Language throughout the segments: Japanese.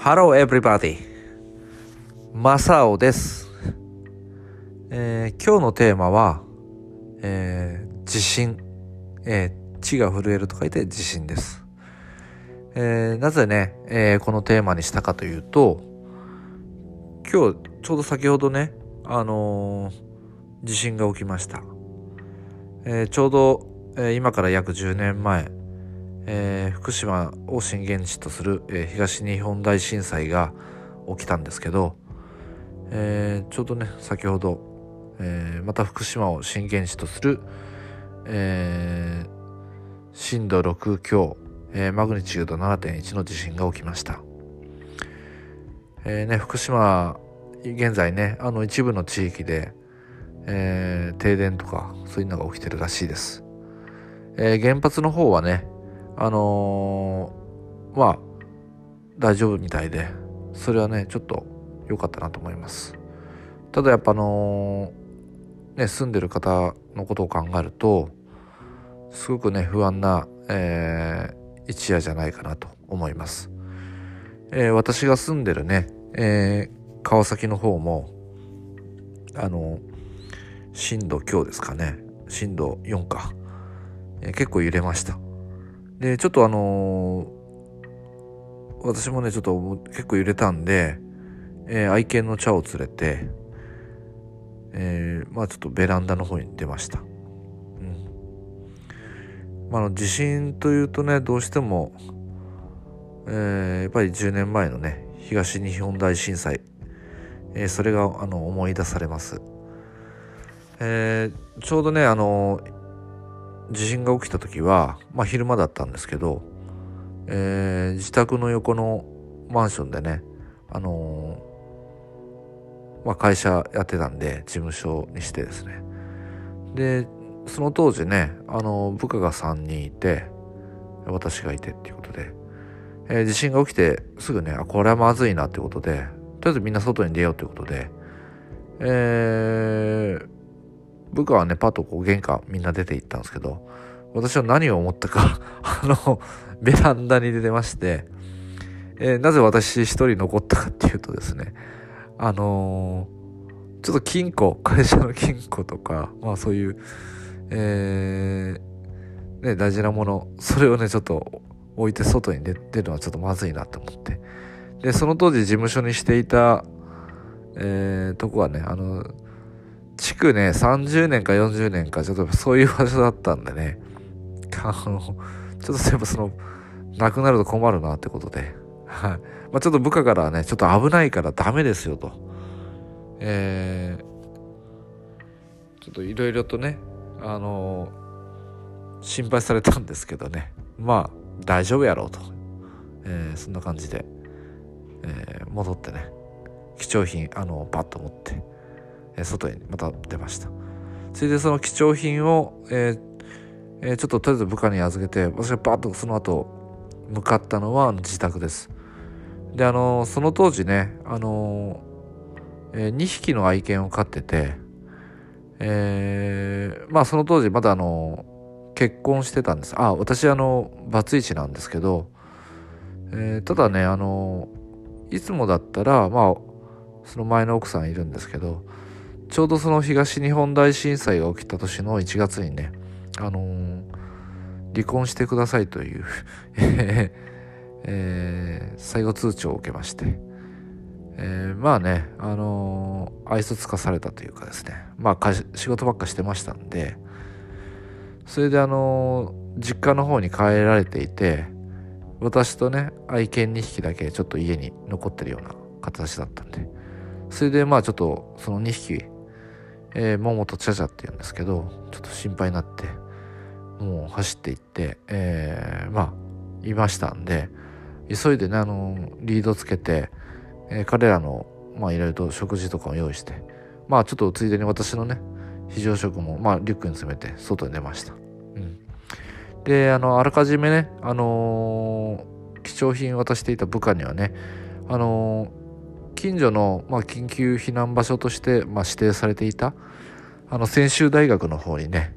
Hello everybody. マサオです、えー今日のテーマは、えー地震、えー地が震えると書いて地震です、えーなぜね、えーこのテーマにしたかというと今日ちょうど先ほどねあのー地震が起きました、えーちょうど、えー今から約10年前えー福島を震源地とする、えー東日本大震災が起きたんですけど、えーちょうどね先ほど、えまた福島を震源地とする、え震度6強、えマグニチュード7.1の地震が起きました、えね、福島現在ねあの一部の地域で、え停電とかそういうのが起きてるらしいです、え原発の方はねあのーまあ大丈夫みたいでそれはねちょっと良かったなと思います。ただやっぱあのーね住んでる方のことを考えるとすごくね不安な、えー一夜じゃないかなと思います、えー私が住んでるね、えー川崎の方もあの震度強ですかね。震度4か、え結構揺れました。でちょっとあのー私もねちょっと結構揺れたんで、えー愛犬の茶を連れて、えーまあちょっとベランダの方に出ました、うん。まあ、の地震というとねどうしても、えーやっぱり10年前のね東日本大震災、えーそれがあの思い出されます、えーちょうどねあの地震が起きた時は、まあ、昼間だったんですけど、えー自宅の横のマンションでね、あのーまあ、会社やってたんで事務所にしてですね。でその当時ね、あの部下が3人いて私がいてっていうことで、えー地震が起きてすぐねあこれはまずいなってことでとりあえずみんな外に出ようってことで、えー部下はねパッとこう玄関みんな出て行ったんですけど私は何を思ったか あのベランダに出てまして、えーなぜ私一人残ったかっていうとですねあのーちょっと金庫会社の金庫とかまあそういうえーね大事なものそれをねちょっと置いて外に出出るのはちょっとまずいなと思って。でその当時事務所にしていたえーとこはねあの築ね30年か40年かちょっとそういう場所だったんでね。あのちょっとそういえばそのなくなると困るなってことで。はい。まあちょっと部下からはねちょっと危ないからダメですよと。えーちょっといろいろとねあの心配されたんですけどね。まあ大丈夫やろうと、えーそんな感じで、えー戻ってね貴重品あのパッと持って、え外にまた出ました。それでその貴重品を、えーえーちょっととりあえず部下に預けて私がパッとその後向かったのは自宅です。であのその当時ねあの、え2匹の愛犬を飼っててえまあその当時まだあの結婚してたんです。あ私あのバツイチなんですけど、えただねあのいつもだったらまあその前の奥さんいるんですけどちょうどその東日本大震災が起きた年の1月にねあのー離婚してくださいという えー最後通知を受けまして、えーまあねあのー愛想つかされたというかですね。まあ仕事ばっかしてましたんでそれであのー実家の方に帰られていて私とね愛犬2匹だけちょっと家に残ってるような形だったんでそれでまあちょっとその2匹、えー、モモとチャチャっていうんですけどちょっと心配になってもう走っていって、えーまあいましたんで急いでねあのリードつけて、えー彼らのまあいろいろと食事とかを用意してまあちょっとついでに私のね非常食もまあリュックに詰めて外に出ました。うん、であのあらかじめねあのー貴重品渡していた部下にはねあの近所の、まあ、緊急避難場所として、まあ、指定されていたあの専修大学の方にね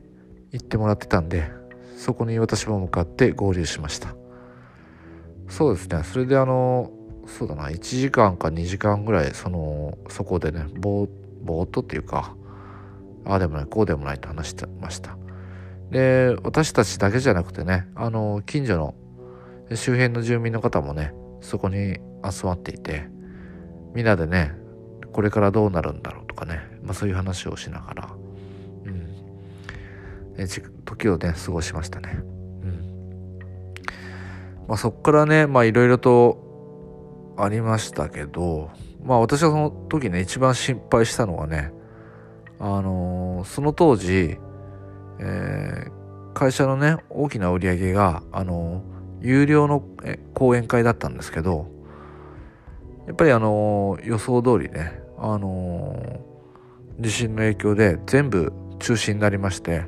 行ってもらってたんでそこに私も向かって合流しました。そうですね。それであのそうだな1時間か2時間ぐらいそのそこでねぼーっとっていうかああでもないこうでもないと話してました。で私たちだけじゃなくてねあの近所の周辺の住民の方もねそこに集まっていてみんなでねこれからどうなるんだろうとかね、まあ、そういう話をしながら、うん。え時をね過ごしましたね。うん。まあ、そっからねいろいろとありましたけどまあ私はその時ね一番心配したのはねあのー、その当時、えー、会社のね大きな売り上げがあのー、有料の講演会だったんですけどやっぱりあの予想通りねあの地震の影響で全部中止になりまして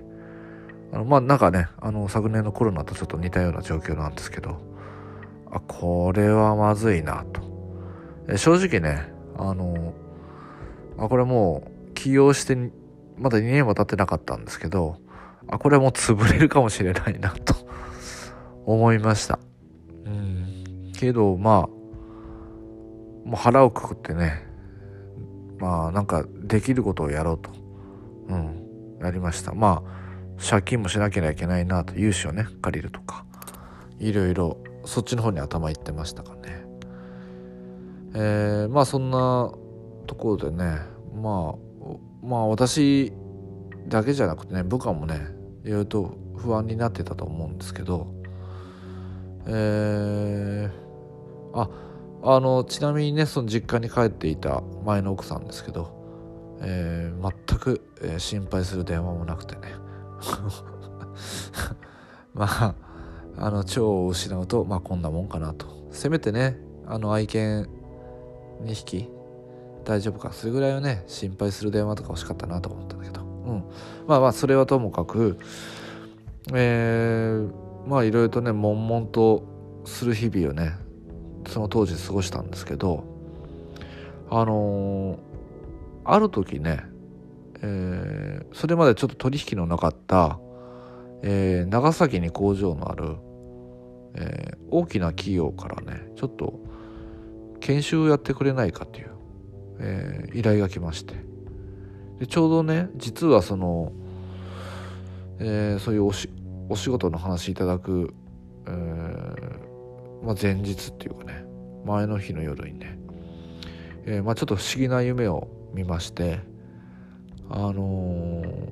あのまあなんかねあの昨年のコロナとちょっと似たような状況なんですけどあこれはまずいなと。え正直ねあのあこれもう起業してまだ2年も経ってなかったんですけどあこれもう潰れるかもしれないなと思いました。うん。けどまあもう腹をくくってねまあなんかできることをやろうと。うん。やりました。まあ借金もしなきゃいけないなと。融資をね借りるとか。いろいろそっちの方に頭いってましたかね。えー、まあそんなところでねまあまあ私だけじゃなくてね部下もねいろいろと不安になってたと思うんですけどえー、ああのちなみにねその実家に帰っていた前の奥さんですけど、えー、全く、えー、心配する電話もなくてね。まああの腸を失うとまあこんなもんかなと。せめてねあの愛犬2匹大丈夫かそれぐらいはね心配する電話とか欲しかったなと思ったんだけど、うん、まあまあそれはともかくえー、まあいろいろとね悶々とする日々をねその当時過ごしたんですけどあのー、ある時ね、えー、それまでちょっと取引のなかった、えー、長崎に工場のある、え大きな企業からねちょっと研修をやってくれないかという、え依頼が来まして。でちょうどね実はその、えそういうおしお仕事の話いただく、えーまあ、前日っていうかね。前の日の夜にね、えー、まあ、ちょっと不思議な夢を見まして。あのー、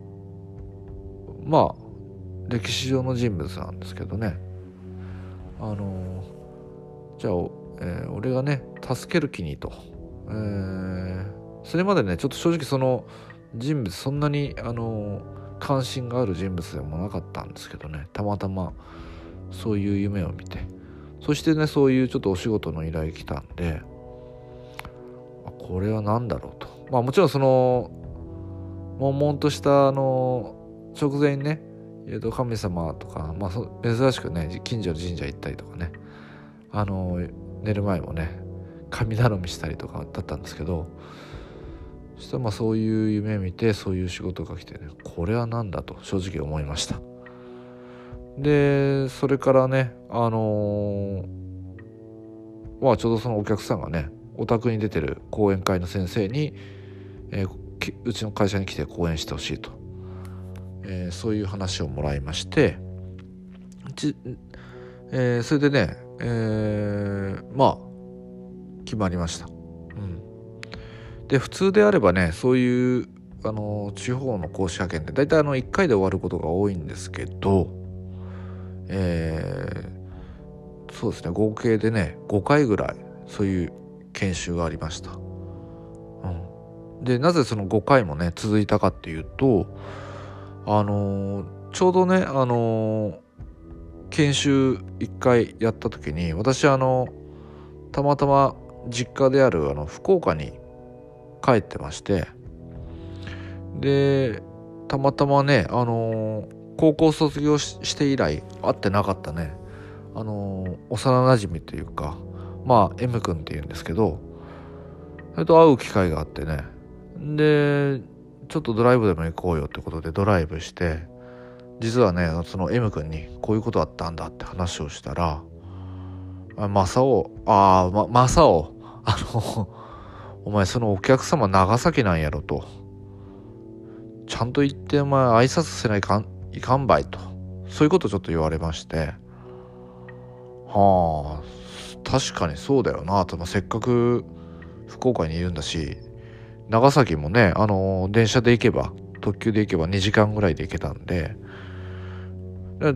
まあ歴史上の人物なんですけどね。あのー、じゃあ、えー、俺がね助ける気にと、えー、それまでねちょっと正直その人物そんなにあの関心がある人物でもなかったんですけどね。たまたまそういう夢を見て。そしてねそういうちょっとお仕事の依頼来たんでこれは何だろうとまあもちろんその悶々としたあの直前にね、えー、と神様とか、まあ、珍しくね近所の神社行ったりとかねあの寝る前もね神頼みしたりとかだったんですけどそしたらまあそういう夢見てそういう仕事が来てねこれは何だと正直思いました。でそれからねあのー、まあちょうどそのお客さんがねお宅に出てる講演会の先生に、えー、うちの会社に来て講演してほしいと、えー、そういう話をもらいましてえー、それでね、えー、まあ決まりました。うん、で普通であればねそういうあの地方の講師派遣って大体あの1回で終わることが多いんですけどえー、そうですね合計でね5回ぐらいそういう研修がありました。うん、でなぜその5回もね続いたかっていうとあのー、ちょうどねあのー、研修1回やった時に私あのたまたま実家であるあの福岡に帰ってましてでたまたまねあのー高校卒業して以来会ってなかったねあのー、幼なじみというかまあ M 君っていうんですけどそれと会う機会があってねでちょっとドライブでも行こうよってことでドライブして実はねその M 君にこういうことあったんだって話をしたらあ、マサオ、ああ、ま、マサオ、あの、お前そのお客様長崎なんやろと。ちゃんと言ってお前挨拶せないかん、いかんばいと。そういうことちょっと言われまして。はあ、確かにそうだよなと、まあ、せっかく福岡にいるんだし、長崎もね、あの電車で行けば、特急で行けば2時間ぐらいで行けたんで、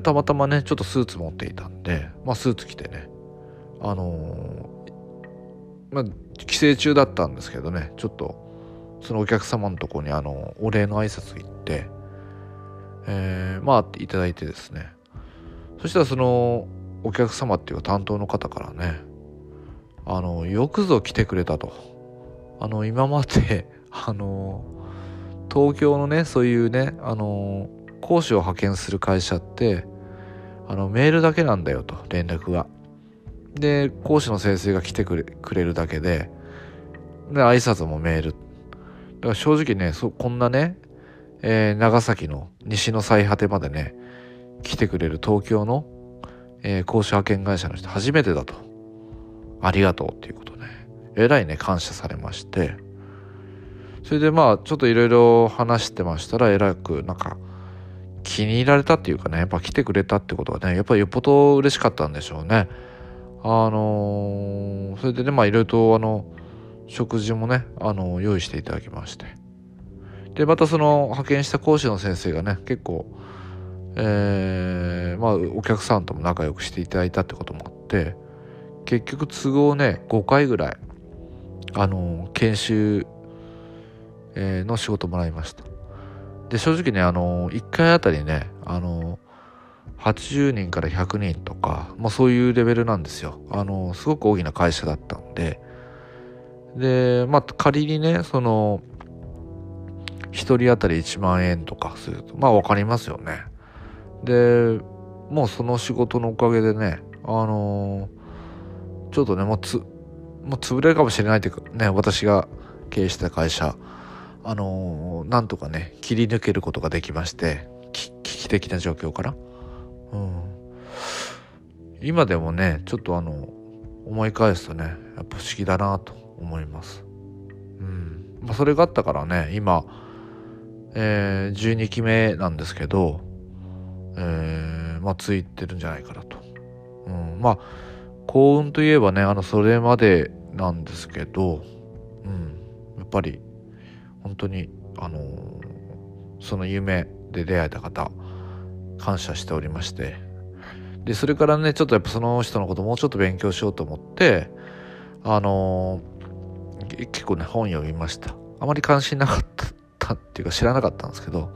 たまたまね、ちょっとスーツ持っていたんで、まあスーツ着てね、あの、まあ、帰省中だったんですけどね、ちょっと、そのお客様のとこにあの、お礼の挨拶行って、えー、まあ、いただいてですね、そしたらその、お客様っていうか担当の方からね、あの、よくぞ来てくれたと。あの、今まで、あの、東京のね、そういうね、あの、講師を派遣する会社って、あの、メールだけなんだよと、連絡が。で、講師の先生が来てくれくれるだけで、で、挨拶もメール。だから正直ね、そこんなね、えー、長崎の西の最果てまでね、来てくれる東京の、えー、講師派遣会社の人初めてだと。ありがとうっていうことね。えらいね、感謝されまして。それでまあ、ちょっといろいろ話してましたら、えらくなんか、気に入られたっていうかね、やっぱ来てくれたってことはね、やっぱりよっぽど嬉しかったんでしょうね。あのー、それでね、まあいろいろとあの、食事もね、あのー、用意していただきまして。で、またその派遣した講師の先生がね、結構、えー、まあお客さんとも仲良くしていただいたってこともあって、結局都合ね、5回ぐらい、あの、研修、えの仕事もらいました。で、正直ね、あの1回あたりね、あの80人から100人とか、まあそういうレベルなんですよ。あの、すごく大きな会社だったんで、で、まあ仮にね、その、1人当たり1万円とかすると、まあわかりますよね。で、もうその仕事のおかげでね、あのちょっとね、もうつ、もう潰れるかもしれないというか、ね、私が経営した会社、あのなんとかね、切り抜けることができまして、危機的な状況から。うん、今でもねちょっとあの思い返すとねやっぱ不思議だなと思います。うんまあ、それがあったからね今、えー、12期目なんですけど、えー、まあついてるんじゃないかなと。うん、まあ幸運といえばねあのそれまでなんですけど、うん、やっぱり本当にあのー、その夢で出会えた方感謝しておりまして。で、それからね、ちょっとやっぱその人のこともうちょっと勉強しようと思って、あのー、結構ね、本読みました。あまり関心なかったっていうか知らなかったんですけど、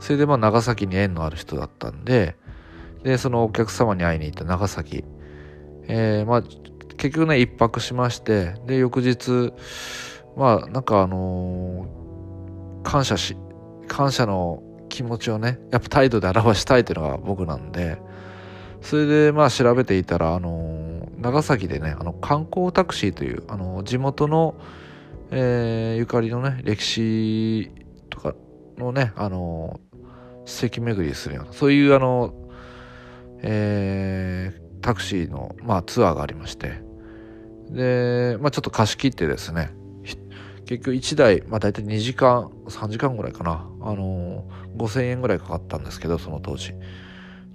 それでまあ長崎に縁のある人だったんで、で、そのお客様に会いに行った長崎、えー、まあ、結局ね、一泊しまして、で、翌日、まあ、なんかあのー、感謝し、感謝の気持ちをね、やっぱ態度で表したいというのが僕なんで、それでまあ調べていたら、あの長崎でね、あの観光タクシーという、あの地元の、えー、ゆかりのね、歴史のね、あの史跡巡りするような、そういうあの、えー、タクシーの、まあ、ツアーがありまして、で、まあ、ちょっと貸し切ってですね、結局1台、まあ大体2時間、3時間ぐらいかな。あのー、5000円ぐらいかかったんですけど、その当時。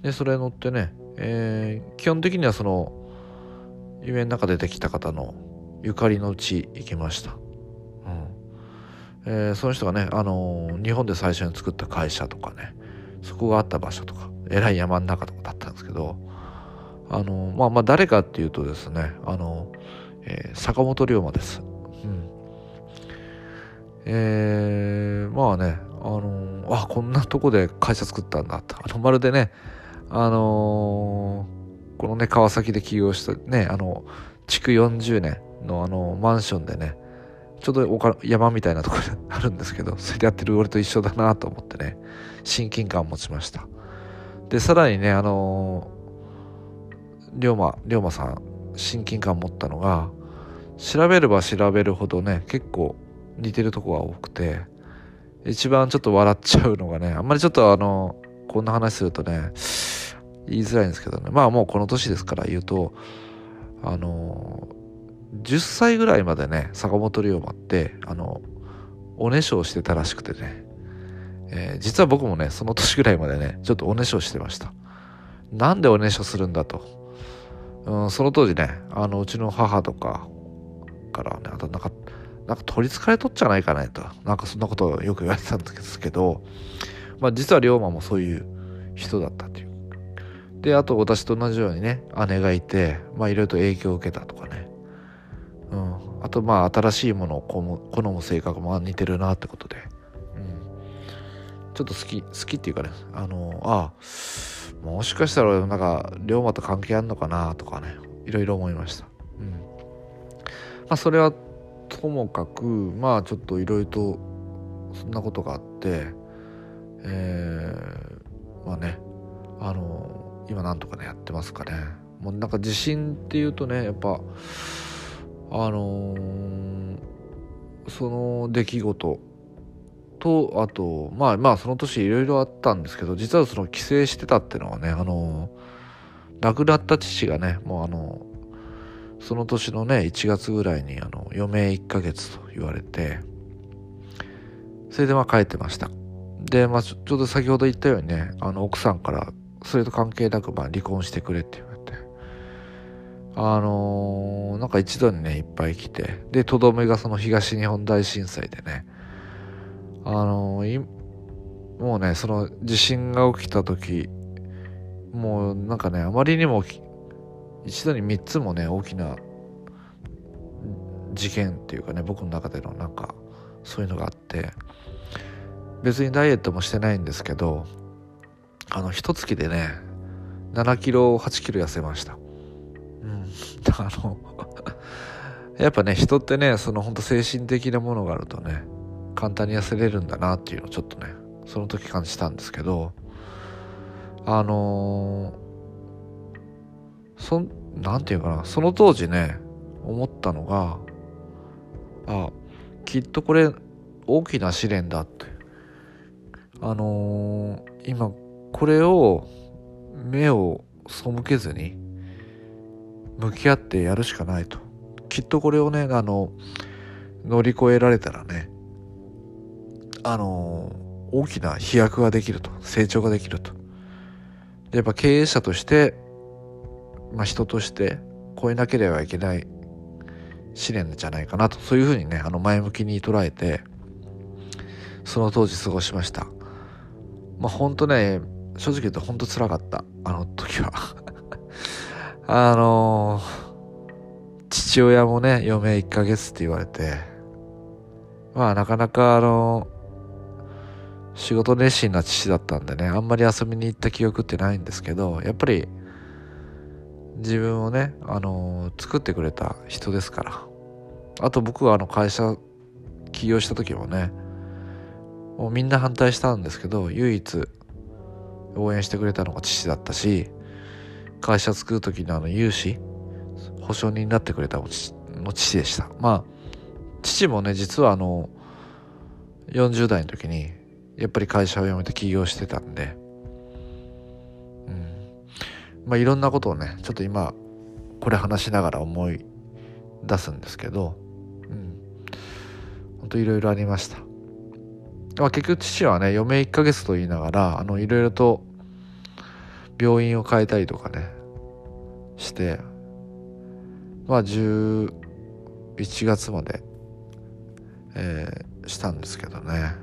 で、それ乗ってね、えー、基本的にはその、夢の中出てきた方のゆかりの地行きました。えー、その人がね、あのー、日本で最初に作った会社とかね、そこがあった場所とか、えらい山の中とかだったんですけど、あのー、まあまあ誰かっていうとですね、あのえ坂本龍馬です。うん。え、まあね、あのー、あ、こんなとこで会社作ったんだと。あの、まるでね、あの、このね、川崎で起業したね、あの、築40年のあの、マンションでね、ちょうど山みたいなところにあるんですけど、それでやってる俺と一緒だなと思ってね、親近感を持ちました。で、さらにね、あのー、龍馬、龍馬さん、親近感を持ったのが、調べれば調べるほどね、結構似てるとこが多くて、一番ちょっと笑っちゃうのがね、あんまりちょっとあの、こんな話するとね、言いづらいんですけどね、まあもうこの年ですから言うと、あの10歳ぐらいまでね坂本龍馬ってあのおねしょをしてたらしくてね、えー、実は僕もねその年ぐらいまでねちょっとおねしょしてました。なんでおねしょするんだと、うん、その当時ねあのうちの母とかからねあとなんかなんか取りつかれとっちゃないかねと。なんかそんなことをよく言われてたんですけど。まあ実は龍馬もそういう人だったっていう。であと私と同じようにね姉がいてまあいろいろと影響を受けたとかね。あとまあ新しいものを好む好む性格も似てるなってことで、うん、ちょっと好き好きっていうかねあのああもしかしたらなんか龍馬と関係あんのかなとかねいろいろ思いました。うん。まあそれはともかくまあちょっといろいろとそんなことがあってえー、まあねあの今なんとかねやってますかね。もうなんか地震っていうとねやっぱあのー、その出来事とあとまあまあその年いろいろあったんですけど実はその帰省してたっていうのはねあのー、亡くなった父がねもうあのー、その年のね1月ぐらいにあの余命1ヶ月と言われてそれでまあ帰ってました。でまあちょうど先ほど言ったようにねあの奥さんからそれと関係なくまあ離婚してくれって言われて。あのー、なんか一度にねいっぱい来て。でとどめがその東日本大震災でね。あのー、もうねその地震が起きた時もうなんかねあまりにも一度に3つもね大きな事件っていうかね僕の中でのなんかそういうのがあって。別にダイエットもしてないんですけどあの、一月でね、7キロ、8キロ痩せました。あの やっぱね、人ってね、その本当精神的なものがあるとね、簡単に痩せれるんだなっていうのをちょっとね、その時感じたんですけど、あのー、そん、なんていうかな、その当時ね、思ったのが、あ、きっとこれ大きな試練だって。あのー、今これを目を背けずに向き合ってやるしかないと。きっとこれをねあの乗り越えられたらねあの大きな飛躍ができると。成長ができると。やっぱ経営者として、まあ、人として超えなければいけない試練じゃないかなと。そういうふうにねあの前向きに捉えてその当時過ごしました。まあ本当ね正直言うと本当辛かった。あの時は。あの、父親もね、余命1ヶ月って言われて、まあなかなかあの、仕事熱心な父だったんでね、あんまり遊びに行った記憶ってないんですけど、やっぱり自分をね、あの、作ってくれた人ですから。あと僕はあの会社起業した時もね、もうみんな反対したんですけど、唯一応援してくれたのが父だったし会社作る時のあの融資保証人になってくれたのの父でした。まあ父もね実はあの40代の時にやっぱり会社を辞めて起業してたんで。うん。まあいろんなことをねちょっと今これ話しながら思い出すんですけどうん。ほんといろいろありました。まあ、結局父はね余命1ヶ月と言いながらあのいろいろと病院を変えたりとかねしてまあ11月まで、えー、したんですけどね、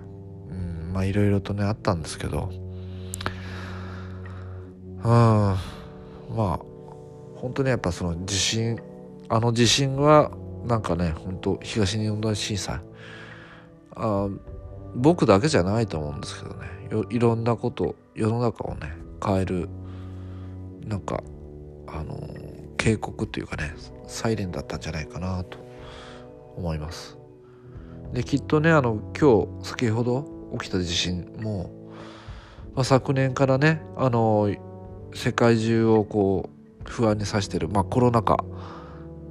うん、まあいろいろとねあったんですけど。うんまあ本当にやっぱその地震あの地震はなんかね本当東日本大震災。あ僕だけじゃないと思うんですけどね。いろんなこと世の中をね変えるなんかあの警告というかねサイレンだったんじゃないかなと思います。できっとねあの今日先ほど起きた地震も、まあ、昨年からねあの世界中をこう不安にさしてる、まあ、コロナ禍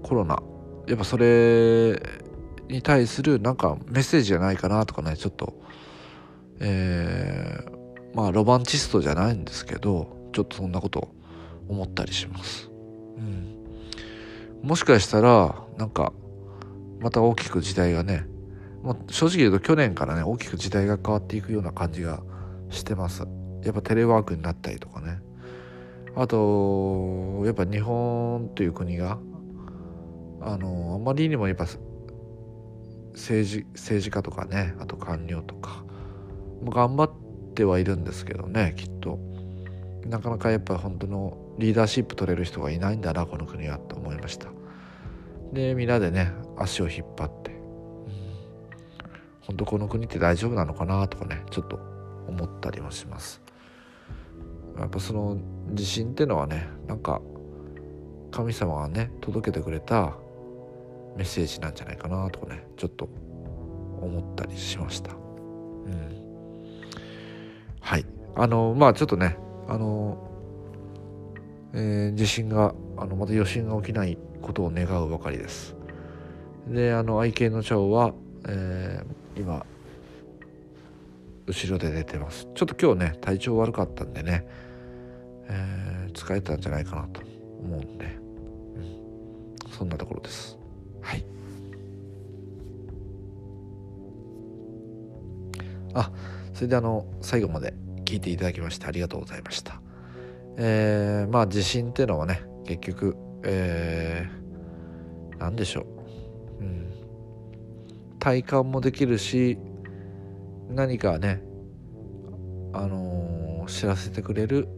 コロナ。やっぱそれに対するなんかメッセージじゃないかなとかねちょっとえー、まあロマンチストじゃないんですけどちょっとそんなことを思ったりします。うん。もしかしたらなんかまた大きく時代がねもう正直言うと去年からね大きく時代が変わっていくような感じがしてます。やっぱテレワークになったりとかね。あとやっぱ日本という国があのあまりにもやっぱ政治政治家とかねあと官僚とか頑張ってはいるんですけどねきっと。なかなかやっぱ本当のリーダーシップ取れる人がいないんだなこの国はと思いました。でみんなでね足を引っ張って、うん、本当この国って大丈夫なのかなとかねちょっと思ったりもします。やっぱその地震ってのはねなんか神様がね届けてくれたメッセージなんじゃないかなとかねちょっと思ったりしました。うん、はい。あのまあちょっとねあの、えー、地震があのまた余震が起きないことを願うばかりです。であの愛犬の蝶は、えー、今後ろで寝てます。ちょっと今日ね体調悪かったんでね、えー、疲れたんじゃないかなと思うんで、うん、そんなところです。はい。あそれであの最後まで聞いていただきましてありがとうございました。えー、まあ地震っていうのはね結局えー、何でしょう、うん、体感もできるし何かねあのー、知らせてくれる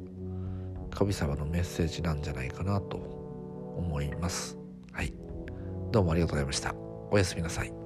神様のメッセージなんじゃないかなと思います。はい。どうもありがとうございました。おやすみなさい。